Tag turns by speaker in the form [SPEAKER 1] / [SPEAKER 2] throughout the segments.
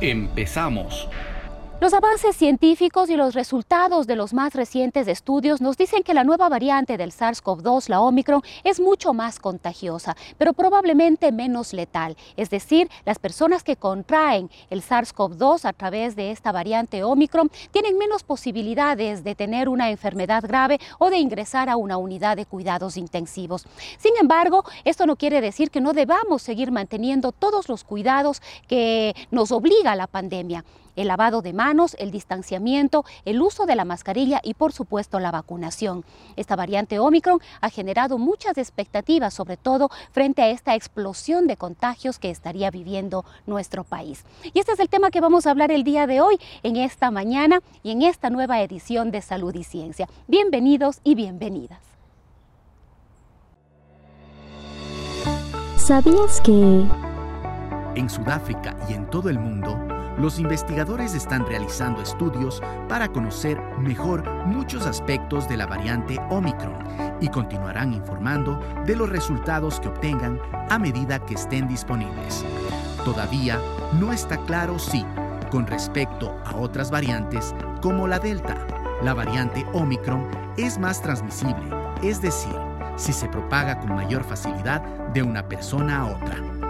[SPEAKER 1] Empezamos.
[SPEAKER 2] Los avances científicos y los resultados de los más recientes estudios nos dicen que la nueva variante del SARS-CoV-2, la Omicron, es mucho más contagiosa, pero probablemente menos letal. Es decir, las personas que contraen el SARS-CoV-2 a través de esta variante Omicron tienen menos posibilidades de tener una enfermedad grave o de ingresar a una unidad de cuidados intensivos. Sin embargo, esto no quiere decir que no debamos seguir manteniendo todos los cuidados que nos obliga la pandemia el lavado de manos, el distanciamiento, el uso de la mascarilla y por supuesto la vacunación. Esta variante Omicron ha generado muchas expectativas, sobre todo frente a esta explosión de contagios que estaría viviendo nuestro país. Y este es el tema que vamos a hablar el día de hoy, en esta mañana y en esta nueva edición de Salud y Ciencia. Bienvenidos y bienvenidas.
[SPEAKER 3] ¿Sabías que...
[SPEAKER 1] En Sudáfrica y en todo el mundo, los investigadores están realizando estudios para conocer mejor muchos aspectos de la variante Omicron y continuarán informando de los resultados que obtengan a medida que estén disponibles. Todavía no está claro si, con respecto a otras variantes como la Delta, la variante Omicron es más transmisible, es decir, si se propaga con mayor facilidad de una persona a otra.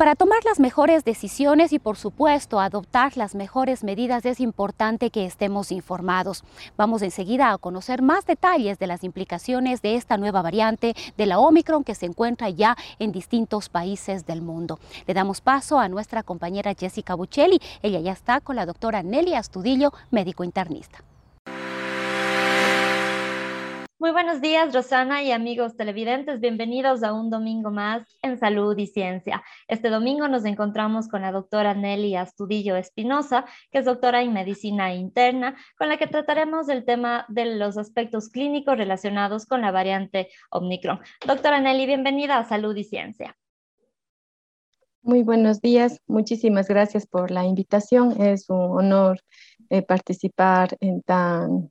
[SPEAKER 2] Para tomar las mejores decisiones y por supuesto adoptar las mejores medidas es importante que estemos informados. Vamos enseguida a conocer más detalles de las implicaciones de esta nueva variante de la Omicron que se encuentra ya en distintos países del mundo. Le damos paso a nuestra compañera Jessica Buccelli. Ella ya está con la doctora Nelly Astudillo, médico internista.
[SPEAKER 4] Muy buenos días, Rosana y amigos televidentes. Bienvenidos a un domingo más en Salud y Ciencia. Este domingo nos encontramos con la doctora Nelly Astudillo Espinosa, que es doctora en medicina interna, con la que trataremos el tema de los aspectos clínicos relacionados con la variante Omicron. Doctora Nelly, bienvenida a Salud y Ciencia.
[SPEAKER 3] Muy buenos días, muchísimas gracias por la invitación. Es un honor eh, participar en tan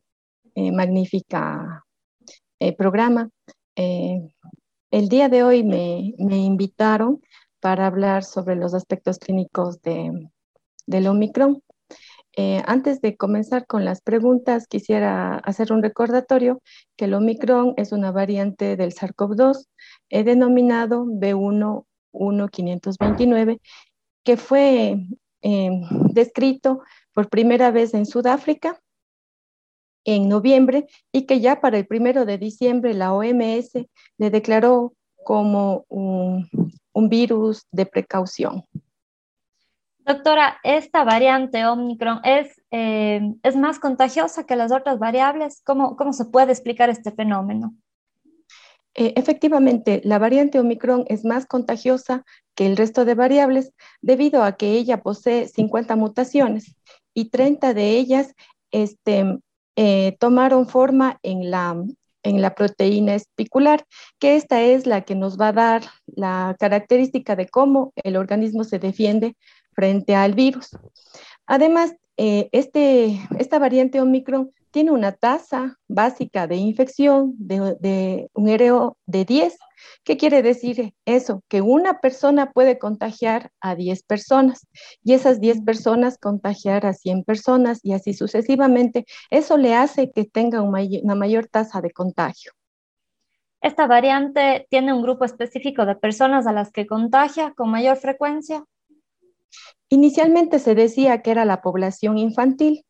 [SPEAKER 3] eh, magnífica eh, programa. Eh, el día de hoy me, invitaron para hablar sobre los aspectos clínicos de, del Omicron. Eh, antes de comenzar con las preguntas, quisiera hacer un recordatorio que el Omicron es una variante del SARS-CoV-2 denominado B11529, que fue descrito por primera vez en Sudáfrica en noviembre y que ya para el primero de diciembre la OMS le declaró como un, virus de precaución.
[SPEAKER 4] Doctora, esta variante Omicron es, eh, es más contagiosa que las otras variables. ¿Cómo, cómo se puede explicar este fenómeno?
[SPEAKER 3] Eh, efectivamente, la variante Omicron es más contagiosa que el resto de variables debido a que ella posee 50 mutaciones y 30 de ellas este, eh, tomaron forma en la, en la proteína espicular, que esta es la que nos va a dar la característica de cómo el organismo se defiende frente al virus. Además, eh, este, esta variante Omicron tiene una tasa básica de infección de, un RO de 10. ¿Qué quiere decir eso? Que una persona puede contagiar a 10 personas y esas 10 personas contagiar a 100 personas y así sucesivamente. Eso le hace que tenga una mayor tasa de contagio.
[SPEAKER 4] ¿Esta variante tiene un grupo específico de personas a las que contagia con mayor frecuencia?
[SPEAKER 3] Inicialmente se decía que era la población infantil,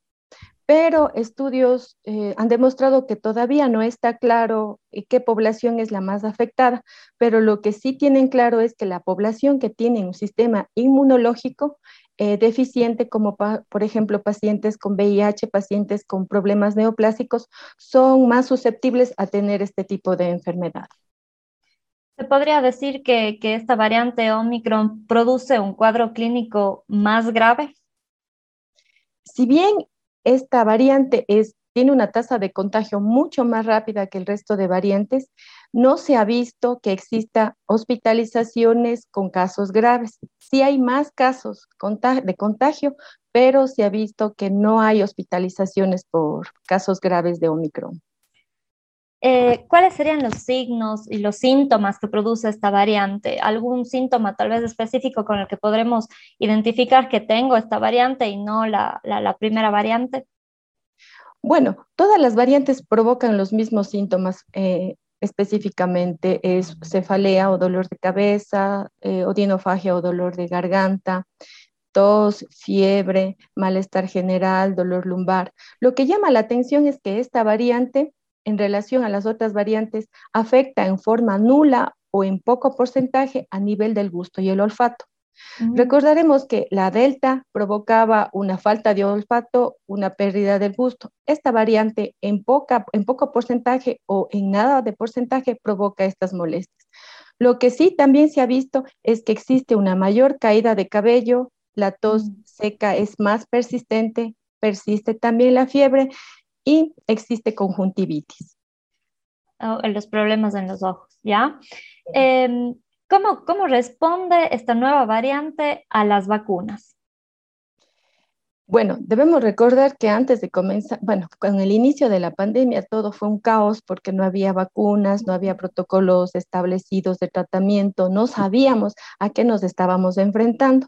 [SPEAKER 3] pero estudios eh, han demostrado que todavía no está claro eh, qué población es la más afectada, pero lo que sí tienen claro es que la población que tiene un sistema inmunológico eh, deficiente, como por ejemplo pacientes con VIH, pacientes con problemas neoplásicos, son más susceptibles a tener este tipo de enfermedad.
[SPEAKER 4] ¿Se podría decir que, que esta variante Omicron produce un cuadro clínico más grave?
[SPEAKER 3] Si bien esta variante es, tiene una tasa de contagio mucho más rápida que el resto de variantes, no se ha visto que exista hospitalizaciones con casos graves. Sí hay más casos de contagio, pero se ha visto que no hay hospitalizaciones por casos graves de Omicron.
[SPEAKER 4] Eh, ¿Cuáles serían los signos y los síntomas que produce esta variante? ¿Algún síntoma tal vez específico con el que podremos identificar que tengo esta variante y no la, primera variante?
[SPEAKER 3] Bueno, todas las variantes provocan los mismos síntomas. Eh, específicamente es cefalea o dolor de cabeza, eh, odinofagia o dolor de garganta, tos, fiebre, malestar general, dolor lumbar. Lo que llama la atención es que esta variante en relación a las otras variantes afecta en forma nula o en poco porcentaje a nivel del gusto y el olfato. Recordaremos que la delta provocaba una falta de olfato, una pérdida del gusto. Esta variante en, poca, en poco porcentaje o en nada de porcentaje provoca estas molestias. Lo que sí también se ha visto es que existe una mayor caída de cabello, la tos seca es más persistente, persiste también la fiebre y existe conjuntivitis.
[SPEAKER 4] Oh, los problemas en los ojos, ¿ya? Em, ¿cómo, ¿Cómo responde esta nueva variante a las vacunas?
[SPEAKER 3] Bueno, debemos recordar que antes de comenzar, bueno, con el inicio de la pandemia todo fue un caos porque no había vacunas, no había protocolos establecidos de tratamiento, no sabíamos a qué nos estábamos enfrentando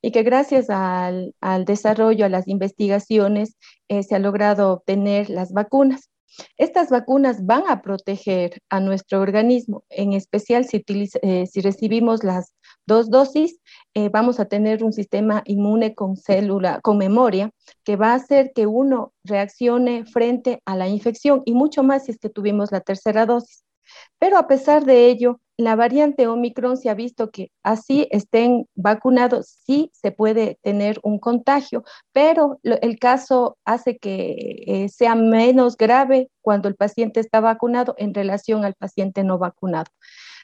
[SPEAKER 3] y que gracias al, desarrollo, a las investigaciones, eh, se ha logrado obtener las vacunas. Estas vacunas van a proteger a nuestro organismo, en especial si, eh, si recibimos las dos dosis, eh, vamos a tener un sistema inmune con célula, con memoria, que va a hacer que uno reaccione frente a la infección y mucho más si es que tuvimos la tercera dosis. Pero a pesar de ello, la variante Omicron se ha visto que así estén vacunados, sí se puede tener un contagio, pero el caso hace que eh, sea menos grave cuando el paciente está vacunado en relación al paciente no vacunado.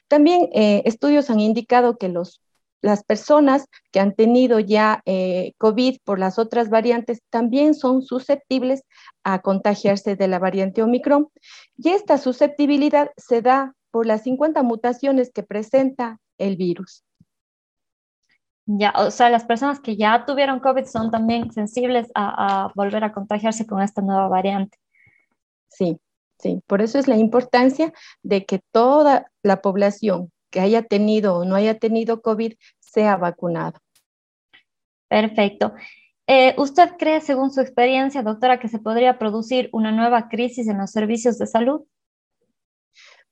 [SPEAKER 3] También eh, estudios han indicado que los las personas que han tenido ya eh, COVID por las otras variantes también son susceptibles a contagiarse de la variante Omicron. Y esta susceptibilidad se da por las 50 mutaciones que presenta el virus.
[SPEAKER 4] Ya, o sea, las personas que ya tuvieron COVID son también sensibles a, a volver a contagiarse con esta nueva variante.
[SPEAKER 3] Sí, sí, por eso es la importancia de que toda la población que haya tenido o no haya tenido COVID sea vacunado.
[SPEAKER 4] Perfecto. Eh, ¿Usted cree, según su experiencia, doctora, que se podría producir una nueva crisis en los servicios de salud?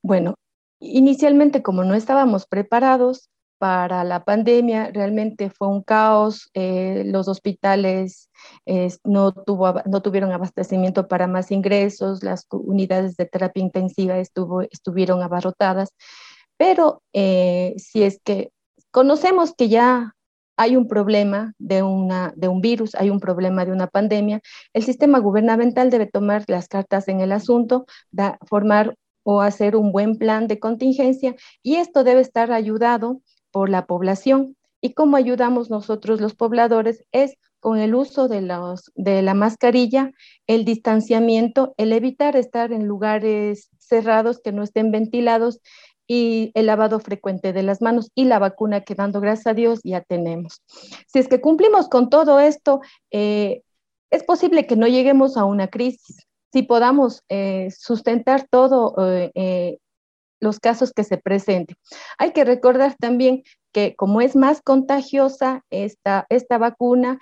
[SPEAKER 3] Bueno, inicialmente como no estábamos preparados para la pandemia, realmente fue un caos. Eh, los hospitales no, tuvo, no tuvieron abastecimiento para más ingresos, las unidades de terapia intensiva estuvo, estuvieron abarrotadas. Pero eh, si es que conocemos que ya hay un problema de, una, de un virus, hay un problema de una pandemia, el sistema gubernamental debe tomar las cartas en el asunto, formar o hacer un buen plan de contingencia y esto debe estar ayudado por la población. ¿Y cómo ayudamos nosotros los pobladores? Es con el uso de, la mascarilla, el distanciamiento, el evitar estar en lugares cerrados que no estén ventilados y el lavado frecuente de las manos y la vacuna que dando gracias a Dios ya tenemos. Si es que cumplimos con todo esto, eh, es posible que no lleguemos a una crisis, si podamos eh, sustentar todos eh, los casos que se presenten. Hay que recordar también que como es más contagiosa esta, esta vacuna,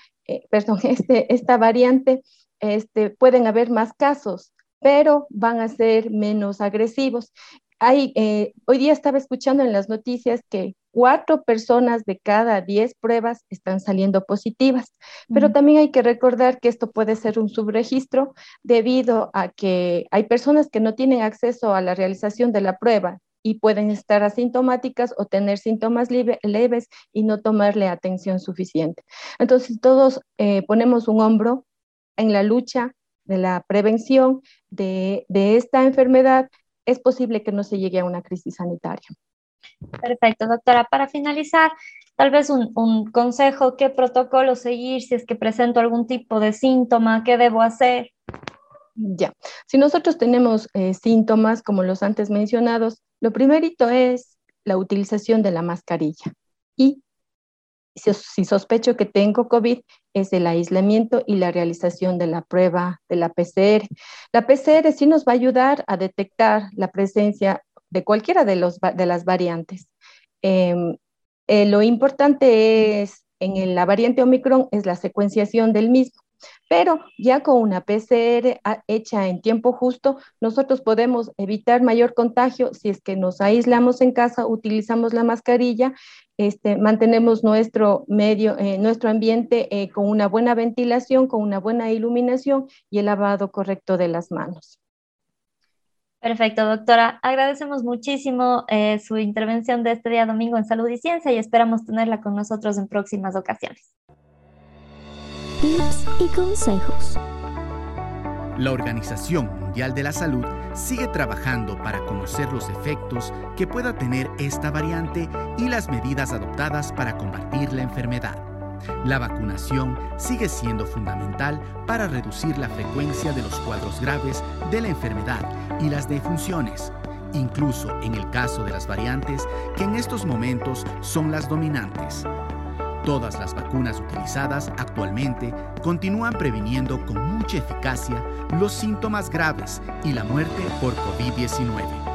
[SPEAKER 3] perdón, este, esta variante, este, pueden haber más casos pero van a ser menos agresivos. Eh, hoy día estaba escuchando en las noticias que cuatro personas de cada diez pruebas están saliendo positivas, pero también hay que recordar que esto puede ser un subregistro debido a que hay personas que no tienen acceso a la realización de la prueba y pueden estar asintomáticas o tener síntomas leves y no tomarle atención suficiente. Entonces, todos eh, ponemos un hombro en la lucha de la prevención de, de esta enfermedad es posible que no se llegue a una crisis sanitaria.
[SPEAKER 4] Perfecto, doctora. Para finalizar, tal vez un, consejo, ¿qué protocolo seguir si es que presento algún tipo de síntoma? ¿Qué debo hacer?
[SPEAKER 3] Ya, si nosotros tenemos eh, síntomas como los antes mencionados, lo primerito es la utilización de la mascarilla y si, sospecho que tengo COVID, es el aislamiento y la realización de la prueba de la PCR. La PCR sí nos va a ayudar a detectar la presencia de cualquiera de, los, de las variantes. Em, eh, lo importante es, en la variante Omicron, es la secuenciación del mismo. Pero ya con una PCR hecha en tiempo justo, nosotros podemos evitar mayor contagio si es que nos aislamos en casa, utilizamos la mascarilla, este, mantenemos nuestro medio, eh, nuestro ambiente eh, con una buena ventilación, con una buena iluminación y el lavado correcto de las manos.
[SPEAKER 4] Perfecto, doctora. Agradecemos muchísimo eh, su intervención de este día domingo en Salud y Ciencia y esperamos tenerla con nosotros en próximas ocasiones
[SPEAKER 1] tips y consejos. La Organización Mundial de la Salud sigue trabajando para conocer los efectos que pueda tener esta variante y las medidas adoptadas para combatir la enfermedad. La vacunación sigue siendo fundamental para reducir la frecuencia de los cuadros graves de la enfermedad y las defunciones, incluso en el caso de las variantes que en estos momentos son las dominantes. Todas las vacunas utilizadas actualmente continúan previniendo con mucha eficacia los síntomas graves y la muerte por COVID-19.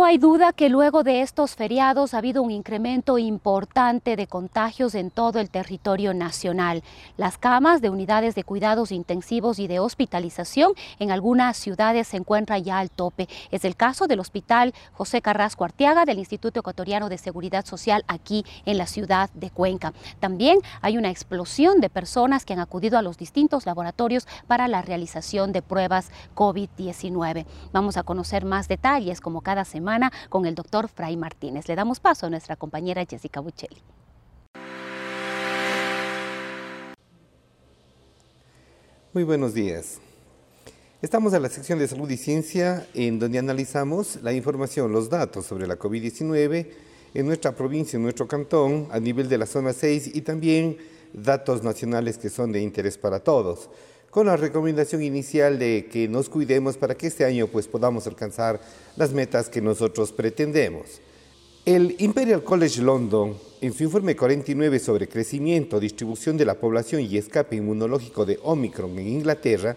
[SPEAKER 2] No hay duda que luego de estos feriados ha habido un incremento importante de contagios en todo el territorio nacional. Las camas de unidades de cuidados intensivos y de hospitalización en algunas ciudades se encuentran ya al tope. Es el caso del Hospital José Carrasco Arteaga del Instituto Ecuatoriano de Seguridad Social aquí en la ciudad de Cuenca. También hay una explosión de personas que han acudido a los distintos laboratorios para la realización de pruebas COVID-19. Vamos a conocer más detalles como cada semana con el doctor Fray Martínez. Le damos paso a nuestra compañera Jessica Buccelli.
[SPEAKER 5] Muy buenos días. Estamos en la sección de salud y ciencia en donde analizamos la información, los datos sobre la COVID-19 en nuestra provincia, en nuestro cantón, a nivel de la zona 6 y también datos nacionales que son de interés para todos con la recomendación inicial de que nos cuidemos para que este año pues, podamos alcanzar las metas que nosotros pretendemos. El Imperial College London, en su informe 49 sobre crecimiento, distribución de la población y escape inmunológico de Omicron en Inglaterra,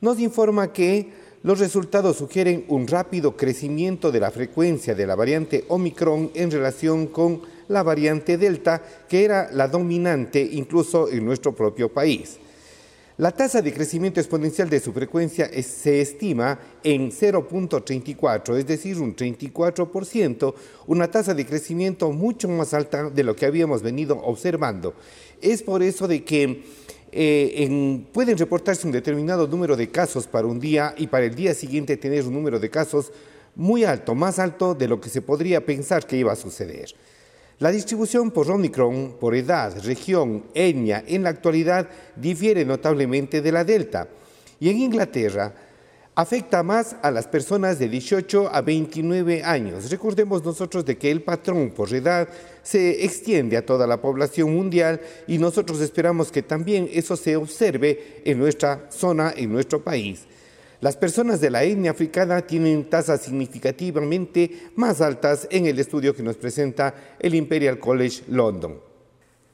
[SPEAKER 5] nos informa que los resultados sugieren un rápido crecimiento de la frecuencia de la variante Omicron en relación con la variante Delta, que era la dominante incluso en nuestro propio país. La tasa de crecimiento exponencial de su frecuencia se estima en 0.34, es decir, un 34%, una tasa de crecimiento mucho más alta de lo que habíamos venido observando. Es por eso de que eh, pueden reportarse un determinado número de casos para un día y para el día siguiente tener un número de casos muy alto, más alto de lo que se podría pensar que iba a suceder. La distribución por Omicron, por edad, región, etnia, en la actualidad difiere notablemente de la Delta. Y en Inglaterra afecta más a las personas de 18 a 29 años. Recordemos nosotros de que el patrón por edad se extiende a toda la población mundial y nosotros esperamos que también eso se observe en nuestra zona, en nuestro país. Las personas de la etnia africana tienen tasas significativamente más altas en el estudio que nos presenta el Imperial College London.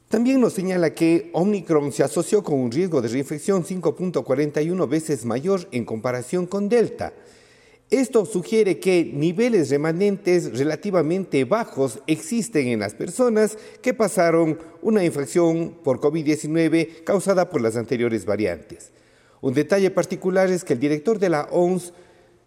[SPEAKER 5] También nos señala que Omicron se asoció con un riesgo de reinfección 5.41 veces mayor en comparación con Delta. Esto sugiere que niveles remanentes relativamente bajos existen en las personas que pasaron una infección por COVID-19 causada por las anteriores variantes. Un detalle particular es que el director de la OMS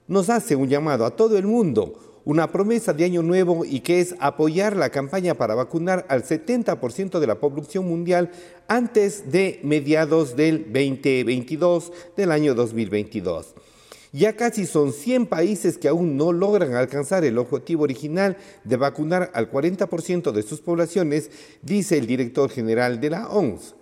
[SPEAKER 5] nos hace un llamado a todo el mundo, una promesa de año nuevo y que es apoyar la campaña para vacunar al 70% de la población mundial antes de mediados del 2022, del año 2022. Ya casi son 100 países que aún no logran alcanzar el objetivo original de vacunar al 40% de sus poblaciones, dice el director general de la OMS.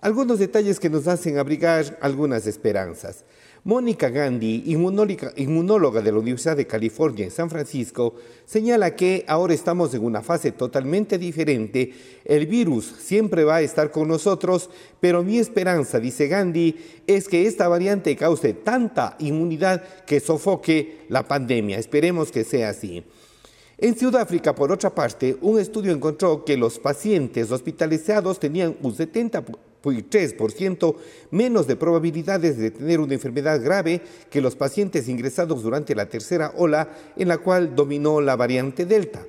[SPEAKER 5] Algunos detalles que nos hacen abrigar algunas esperanzas. Mónica Gandhi, inmunóloga de la Universidad de California en San Francisco, señala que ahora estamos en una fase totalmente diferente. El virus siempre va a estar con nosotros, pero mi esperanza, dice Gandhi, es que esta variante cause tanta inmunidad que sofoque la pandemia. Esperemos que sea así. En Sudáfrica, por otra parte, un estudio encontró que los pacientes hospitalizados tenían un 70 3% menos de probabilidades de tener una enfermedad grave que los pacientes ingresados durante la tercera ola en la cual dominó la variante Delta.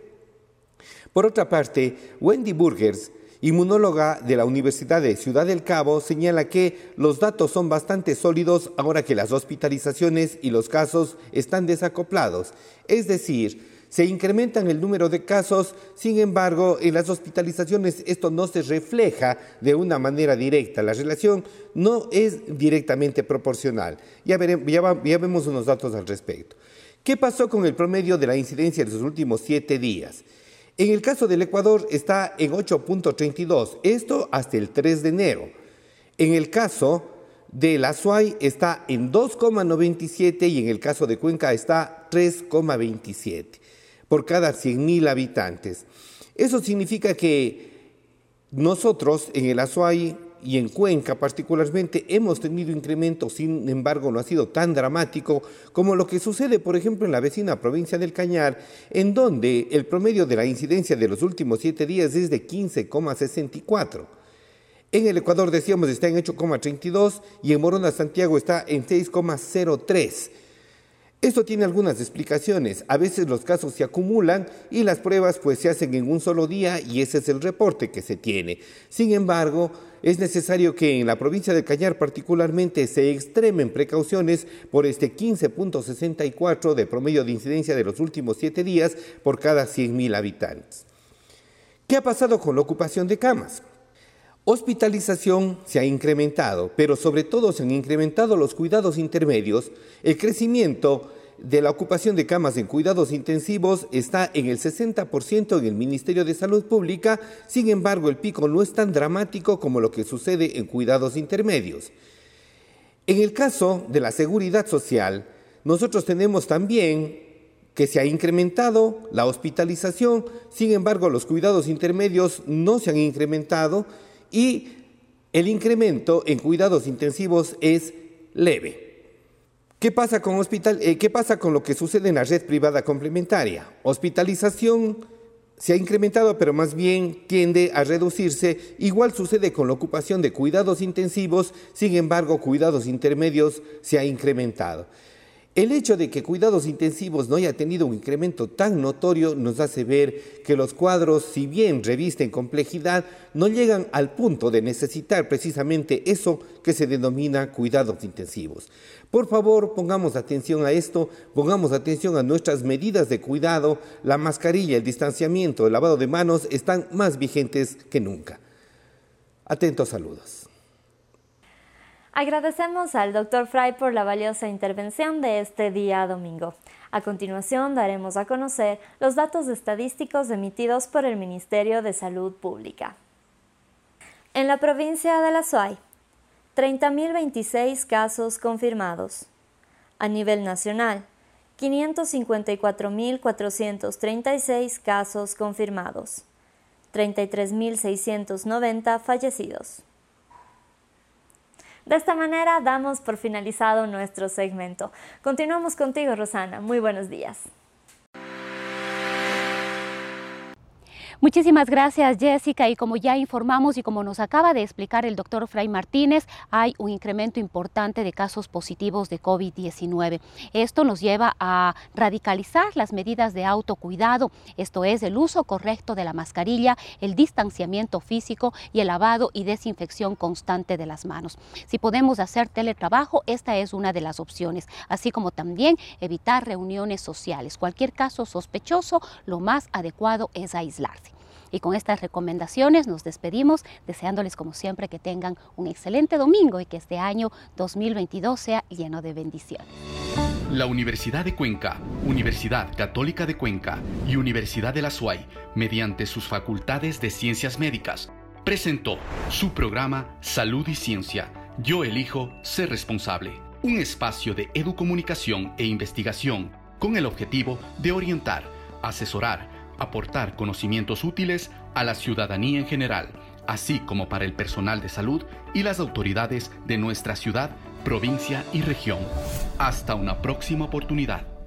[SPEAKER 5] Por otra parte, Wendy Burgers, inmunóloga de la Universidad de Ciudad del Cabo, señala que los datos son bastante sólidos ahora que las hospitalizaciones y los casos están desacoplados. Es decir, se incrementan el número de casos, sin embargo, en las hospitalizaciones esto no se refleja de una manera directa. La relación no es directamente proporcional. Ya, vemos unos datos al respecto. ¿Qué pasó con el promedio de la incidencia de los últimos siete días? En el caso del Ecuador está en 8.32, esto hasta el 3 de enero. En el caso de la SUAY está en 2,97 y en el caso de Cuenca está 3,27 por cada 100.000 habitantes. Eso significa que nosotros en el Azuay y en Cuenca particularmente hemos tenido incrementos, sin embargo no ha sido tan dramático como lo que sucede, por ejemplo, en la vecina provincia del Cañar, en donde el promedio de la incidencia de los últimos siete días es de 15,64. En el Ecuador, decíamos, está en 8,32 y en Morona, Santiago, está en 6,03. Esto tiene algunas explicaciones. A veces los casos se acumulan y las pruebas pues se hacen en un solo día y ese es el reporte que se tiene. Sin embargo, es necesario que en la provincia de Cañar particularmente se extremen precauciones por este 15.64 de promedio de incidencia de los últimos siete días por cada 100.000 habitantes. ¿Qué ha pasado con la ocupación de camas? Hospitalización se ha incrementado, pero sobre todo se han incrementado los cuidados intermedios. El crecimiento de la ocupación de camas en cuidados intensivos está en el 60% en el Ministerio de Salud Pública, sin embargo el pico no es tan dramático como lo que sucede en cuidados intermedios. En el caso de la seguridad social, nosotros tenemos también que se ha incrementado la hospitalización, sin embargo los cuidados intermedios no se han incrementado, y el incremento en cuidados intensivos es leve. ¿Qué pasa con, hospital, eh, ¿Qué pasa con lo que sucede en la red privada complementaria? Hospitalización se ha incrementado, pero más bien tiende a reducirse. Igual sucede con la ocupación de cuidados intensivos, sin embargo, cuidados intermedios se ha incrementado. El hecho de que cuidados intensivos no haya tenido un incremento tan notorio nos hace ver que los cuadros, si bien revisten complejidad, no llegan al punto de necesitar precisamente eso que se denomina cuidados intensivos. Por favor, pongamos atención a esto, pongamos atención a nuestras medidas de cuidado. La mascarilla, el distanciamiento, el lavado de manos están más vigentes que nunca. Atentos saludos.
[SPEAKER 4] Agradecemos al Dr. Fry por la valiosa intervención de este día domingo. A continuación daremos a conocer los datos estadísticos emitidos por el Ministerio de Salud Pública. En la provincia de La Suay, 30.026 casos confirmados. A nivel nacional, 554.436 casos confirmados. 33.690 fallecidos. De esta manera damos por finalizado nuestro segmento. Continuamos contigo, Rosana. Muy buenos días.
[SPEAKER 2] Muchísimas gracias, Jessica. Y como ya informamos y como nos acaba de explicar el doctor Fray Martínez, hay un incremento importante de casos positivos de COVID-19. Esto nos lleva a radicalizar las medidas de autocuidado, esto es el uso correcto de la mascarilla, el distanciamiento físico y el lavado y desinfección constante de las manos. Si podemos hacer teletrabajo, esta es una de las opciones, así como también evitar reuniones sociales. Cualquier caso sospechoso, lo más adecuado es aislarse. Y con estas recomendaciones nos despedimos, deseándoles como siempre que tengan un excelente domingo y que este año 2022 sea lleno de bendiciones.
[SPEAKER 1] La Universidad de Cuenca, Universidad Católica de Cuenca y Universidad de la SUAY, mediante sus facultades de ciencias médicas, presentó su programa Salud y Ciencia. Yo elijo ser responsable. Un espacio de educomunicación e investigación con el objetivo de orientar, asesorar, aportar conocimientos útiles a la ciudadanía en general, así como para el personal de salud y las autoridades de nuestra ciudad, provincia y región. Hasta una próxima oportunidad.